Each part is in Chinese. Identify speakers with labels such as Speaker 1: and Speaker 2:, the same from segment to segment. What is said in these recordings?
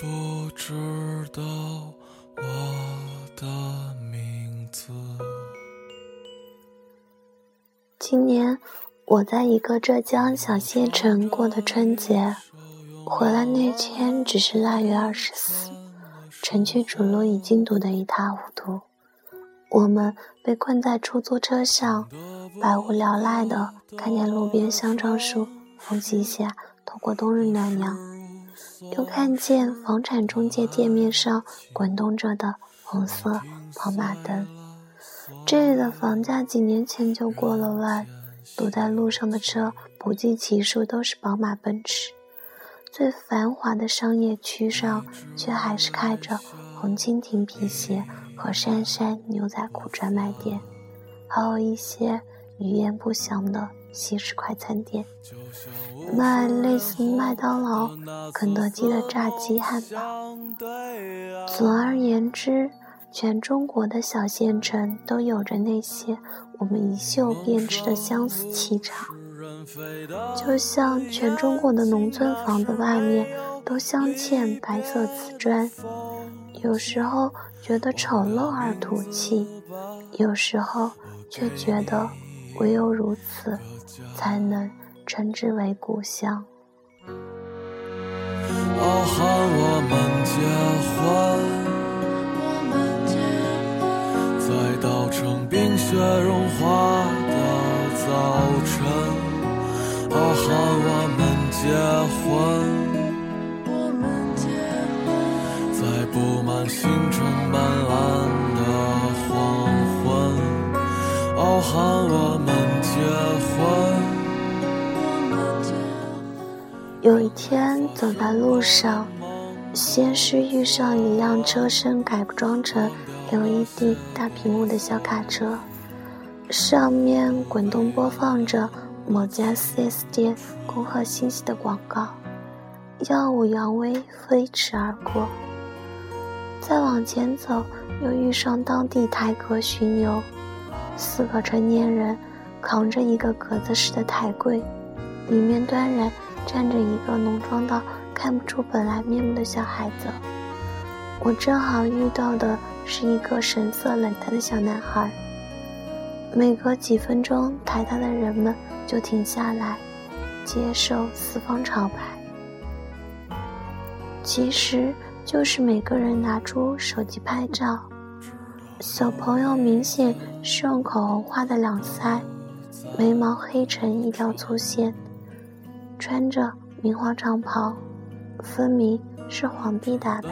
Speaker 1: 不知道我的名字。
Speaker 2: 今年我在一个浙江小县城过的春节，回来那天只是腊月二十四，城区主路已经堵得一塌糊涂。我们被困在出租车上，百无聊赖的看见路边香樟树缝隙下透过冬日暖阳，又看见房产中介店面上滚动着的红色跑马灯。这里的房价几年前就过了万，堵在路上的车不计其数，都是宝马、奔驰。最繁华的商业区上，却还是开着红蜻蜓皮鞋。和杉杉牛仔裤专卖店，还有一些语言不详的西式快餐店，卖类似麦当劳、肯德基的炸鸡汉堡。总而言之，全中国的小县城都有着那些我们一嗅便知的相似气场，就像全中国的农村房子外面都镶嵌白色瓷砖。有时候觉得丑陋而土气，有时候却觉得唯有如此，才能称之为故乡。
Speaker 1: 傲寒我们结婚，在稻城冰雪融化的早晨。傲寒我们结婚。在布满星辰我们
Speaker 2: 结婚。有一天走在路上，先是遇上一辆车身改装成 LED 大屏幕的小卡车，上面滚动播放着某家 4S 店恭贺新禧的广告，耀武扬威飞驰而过。再往前走，又遇上当地台阁巡游，四个成年人扛着一个格子式的台柜，里面端然站着一个浓妆到看不出本来面目的小孩子。我正好遇到的是一个神色冷淡的小男孩。每隔几分钟，台大的人们就停下来，接受四方朝拜。其实。就是每个人拿出手机拍照，小朋友明显是用口红画的两腮，眉毛黑成一条粗线，穿着明黄长袍，分明是皇帝打扮，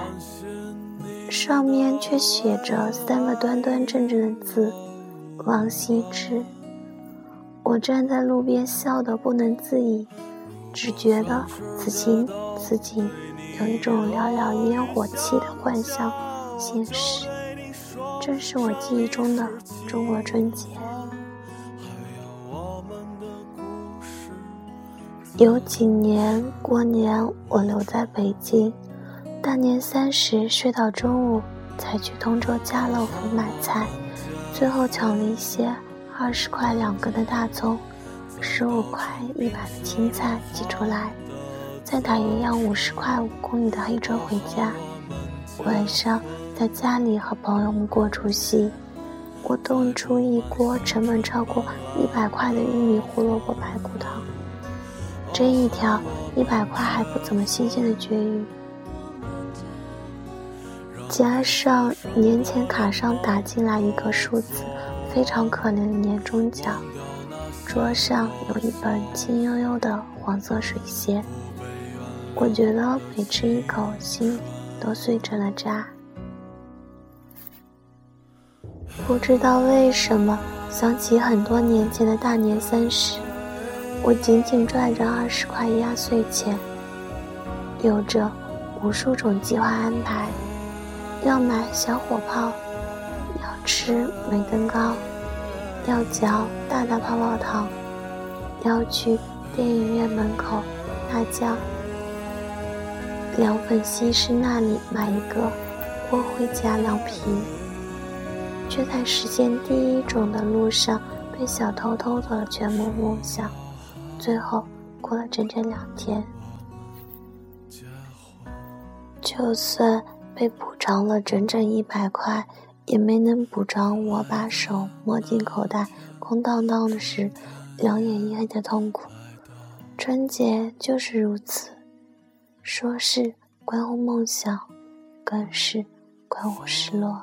Speaker 2: 上面却写着三个端端正正的字“王羲之”。我站在路边笑得不能自已，只觉得此情此景。有一种寥寥烟火气的幻象现实，正是我记忆中的中国春节。有几年过年，我留在北京，大年三十睡到中午，才去通州家乐福买菜，最后抢了一些二十块两个的大葱，十五块一把的青菜挤出来。再打一辆五十块五公里的黑车回家，晚上在家里和朋友们过除夕。我炖出一锅成本超过一百块的玉米胡萝卜排骨汤，这一条一百块还不怎么新鲜的绝育，加上年前卡上打进来一个数字，非常可怜的年终奖。桌上有一本青悠悠的黄色水仙。我觉得每吃一口，心都碎成了渣。不知道为什么，想起很多年前的大年三十，我紧紧拽着二十块压岁钱，有着无数种计划安排：要买小火炮，要吃梅根糕，要嚼大大泡泡糖，要去电影院门口大叫。凉粉西施那里买一个锅盔加凉皮，却在实现第一种的路上被小偷偷走了全部梦想，最后过了整整两天。就算被补偿了整整一百块，也没能补偿我把手摸进口袋空荡荡的时，两眼一黑的痛苦。春节就是如此，说是关乎梦想，更是关乎失落。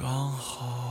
Speaker 1: 刚好。